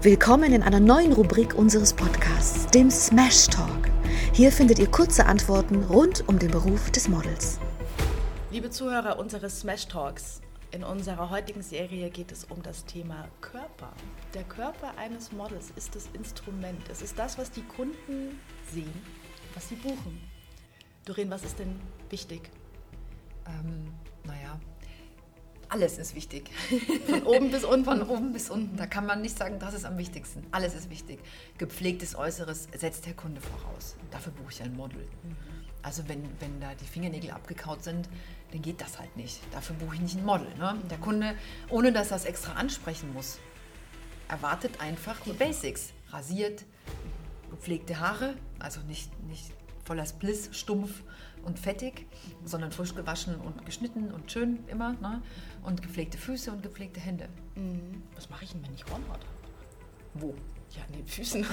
Willkommen in einer neuen Rubrik unseres Podcasts, dem Smash Talk. Hier findet ihr kurze Antworten rund um den Beruf des Models. Liebe Zuhörer unseres Smash Talks, in unserer heutigen Serie geht es um das Thema Körper. Der Körper eines Models ist das Instrument. Es ist das, was die Kunden sehen, was sie buchen. Doreen, was ist denn wichtig? Ähm, naja, alles ist wichtig. Von oben bis unten. Von oben bis unten. Da kann man nicht sagen, das ist am wichtigsten. Alles ist wichtig. Gepflegtes Äußeres setzt der Kunde voraus. Dafür buche ich ein Model. Mhm. Also wenn, wenn da die Fingernägel abgekaut sind, dann geht das halt nicht. Dafür buche ich nicht ein Model. Ne? Der Kunde, ohne dass er es extra ansprechen muss, erwartet einfach die Basics. Rasiert, gepflegte Haare, also nicht, nicht voller Spliss, stumpf und fettig, sondern frisch gewaschen und geschnitten und schön immer. Ne? Und gepflegte Füße und gepflegte Hände. Mhm. Was mache ich denn, wenn ich Hornhaut habe? Wo? Ja, an den Füßen.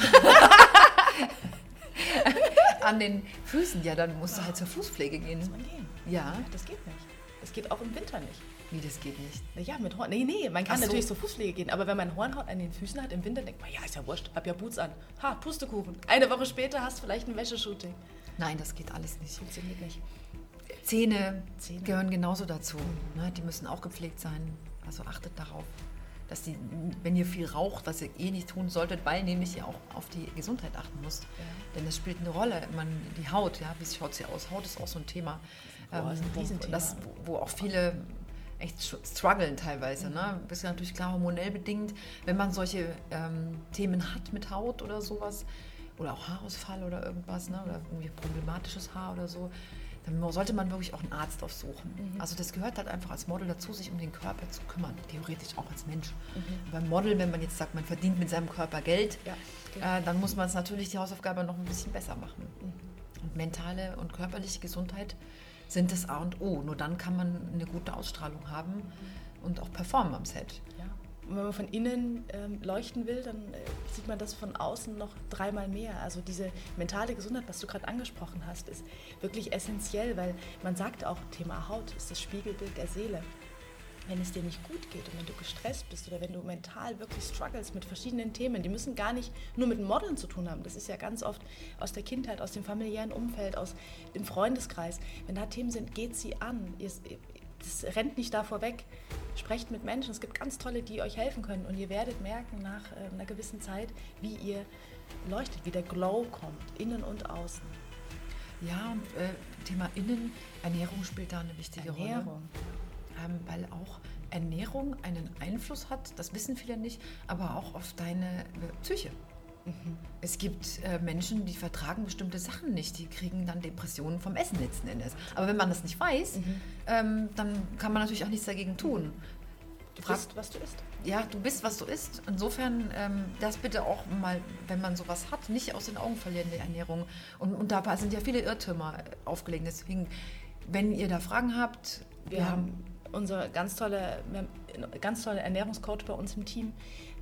an den Füßen, ja, dann musst du halt zur Fußpflege gehen. Muss man gehen? Ja. Das geht nicht. Das geht auch im Winter nicht. Wie, das geht nicht? Ja, mit Horn. Nee, nee, man kann so. natürlich zur Fußpflege gehen, aber wenn man Hornhaut an den Füßen hat im Winter, denkt man, ja, ist ja wurscht, hab ja Boots an. Ha, Pustekuchen. Eine Woche später hast du vielleicht ein Wäscheshooting. Nein, das geht alles nicht. Funktioniert nicht. Zähne, Zähne. gehören genauso dazu. Ne? Die müssen auch gepflegt sein. Also achtet darauf, dass die, wenn ihr viel raucht, was ihr eh nicht tun solltet, weil nämlich ihr auch auf die Gesundheit achten müsst. Denn das spielt eine Rolle. Man, die Haut, ja, wie schaut sie aus? Haut ist auch so ein Thema. Boah, ein wo, das, wo, wo auch viele echt strugglen teilweise. Ne? Das ist ja natürlich klar hormonell bedingt. Wenn man solche ähm, Themen hat mit Haut oder sowas, oder auch Haarausfall oder irgendwas, ne? oder irgendwie problematisches Haar oder so, dann sollte man wirklich auch einen Arzt aufsuchen. Also das gehört halt einfach als Model dazu, sich um den Körper zu kümmern, theoretisch auch als Mensch. Beim Model, wenn man jetzt sagt, man verdient mit seinem Körper Geld, Ja, genau. äh, dann muss man es natürlich die Hausaufgabe noch ein bisschen besser machen. Und mentale und körperliche Gesundheit sind das A und O. Nur dann kann man eine gute Ausstrahlung haben und auch performen am Set. Ja. Und wenn man von innen ähm, leuchten will, dann äh, sieht man das von außen noch dreimal mehr. Also diese mentale Gesundheit, was du gerade angesprochen hast, ist wirklich essentiell, weil man sagt auch, Thema Haut ist das Spiegelbild der Seele. Wenn es dir nicht gut geht und wenn du gestresst bist oder wenn du mental wirklich struggles mit verschiedenen Themen, die müssen gar nicht nur mit Modeln zu tun haben. Das ist ja ganz oft aus der Kindheit, aus dem familiären Umfeld, aus dem Freundeskreis. Wenn da Themen sind, geht sie an. Ihr, das rennt nicht davor weg. Sprecht mit Menschen. Es gibt ganz tolle, die euch helfen können. Und ihr werdet merken nach äh, einer gewissen Zeit, wie ihr leuchtet, wie der Glow kommt, innen und außen. Ja, und äh, Thema Innen, Ernährung spielt da eine wichtige Rolle. Ernährung. Ähm, weil auch Ernährung einen Einfluss hat, das wissen viele nicht, aber auch auf deine äh, Psyche. Es gibt äh, Menschen, die vertragen bestimmte Sachen nicht, die kriegen dann Depressionen vom Essen letzten Endes. Aber wenn man das nicht weiß, ähm, dann kann man natürlich auch nichts dagegen tun. Du Frag- bist, was du isst. Ja, du bist, was du isst. Insofern ähm, das bitte auch mal, wenn man sowas hat, nicht aus den Augen verlieren, die Ernährung. Und, und dabei sind ja viele Irrtümer aufgelegt. Deswegen, wenn ihr da Fragen habt, Wir haben unser ganz tolle, ganz tolle Ernährungscoach bei uns im Team.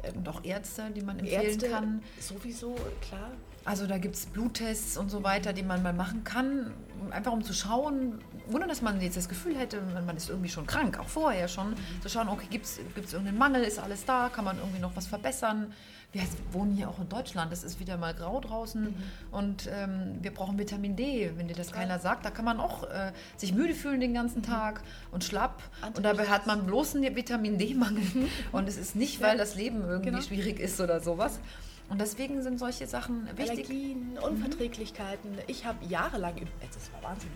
Ähm, und auch Ärzte, die man empfehlen Ärzte kann. sowieso, klar. Also da gibt es Bluttests und so weiter, die man mal machen kann, einfach um zu schauen, ohne dass man jetzt das Gefühl hätte, man man ist irgendwie schon krank, auch vorher schon, zu schauen, okay, gibt es irgendeinen Mangel, ist alles da, kann man irgendwie noch was verbessern. Wir wohnen hier auch in Deutschland, es ist wieder mal grau draußen und ähm, wir brauchen Vitamin D, wenn dir das keiner sagt, da kann man auch äh, sich müde fühlen den ganzen Tag und schlapp und dabei hat man bloß einen Vitamin D-Mangel und es ist nicht, weil das Leben irgendwie Genau. schwierig ist oder sowas. Und deswegen sind solche Sachen wichtig. Allergien, Unverträglichkeiten. Ich habe jahrelang, das war Wahnsinn.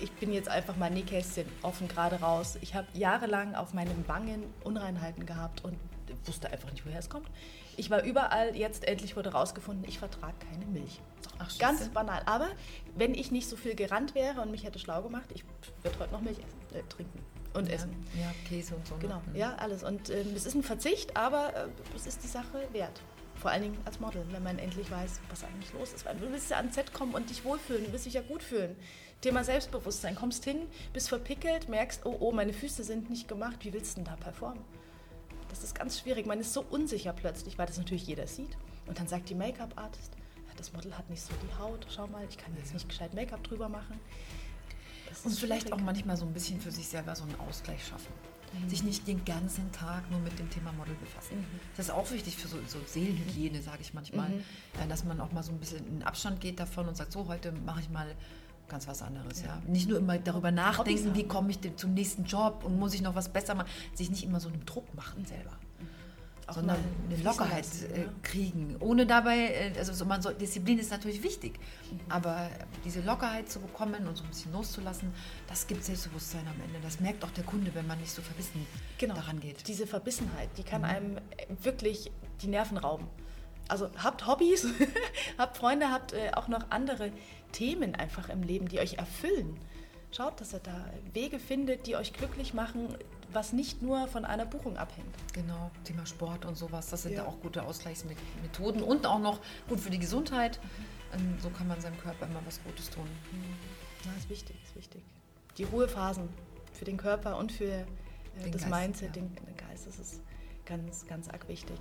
Ich bin jetzt einfach mal Nähkästchen offen gerade raus. Ich habe jahrelang auf meinen Wangen Unreinheiten gehabt und wusste einfach nicht, woher es kommt. Ich war überall, jetzt endlich wurde rausgefunden, ich vertrage keine Milch. Ach. Ganz banal. Aber wenn ich nicht so viel gerannt wäre und mich hätte schlau gemacht, ich würde heute noch Milch essen, äh, trinken und Ja, essen. ja, Käse und so. ne? Genau, Mhm. ja, alles. Und ähm, es ist ein Verzicht, aber äh, es ist die Sache wert. Vor allen Dingen als Model, wenn man endlich weiß, was eigentlich los ist. Weil du willst ja ans Set kommen und dich wohlfühlen, du willst dich ja gut fühlen. Thema Selbstbewusstsein. Kommst hin, bist verpickelt, merkst, oh, oh, meine Füße sind nicht gemacht, wie willst du denn da performen? Das ist ganz schwierig. Man ist so unsicher plötzlich, weil das natürlich jeder sieht. Und dann sagt die Make-up-Artist, das Model hat nicht so die Haut, schau mal, ich kann jetzt nicht gescheit Make-up drüber machen. Das Und vielleicht auch schwierig. manchmal so ein bisschen für sich selber so einen Ausgleich schaffen. Mhm. Sich nicht den ganzen Tag nur mit dem Thema Model befassen. Mhm. Das ist auch wichtig für so, so Seelenhygiene, sage ich manchmal, mhm. Äh, dass man auch mal so ein bisschen in Abstand geht davon und sagt, so heute mache ich mal ganz was anderes. Ja. ja. Nicht nur immer darüber nachdenken, wie komme ich denn zum nächsten Job und muss ich noch was besser machen, sich nicht immer so einen Druck machen selber auch sondern eine Lockerheit lassen, äh, kriegen, ohne dabei, äh, also so, man soll, Disziplin ist natürlich wichtig, mhm. aber diese Lockerheit zu bekommen und so ein bisschen loszulassen, das gibt Selbstbewusstsein am Ende. Das merkt auch der Kunde, wenn man nicht so verbissen genau. daran geht. Diese Verbissenheit, die kann mhm. einem wirklich die Nerven rauben. Also habt Hobbys, habt Freunde, habt äh, auch noch andere Themen einfach im Leben, die euch erfüllen. Schaut, dass ihr da Wege findet, die euch glücklich machen, was nicht nur von einer Buchung abhängt. Genau, Thema Sport und sowas, das sind ja. auch gute Ausgleichsmethoden und auch noch gut für die Gesundheit. Mhm. So kann man seinem Körper immer was Gutes tun. Ja, ist wichtig, ist wichtig. Die Ruhephasen für den Körper und für äh, das Geist, Mindset, ja. den, den Geist, das ist ganz, ganz arg wichtig.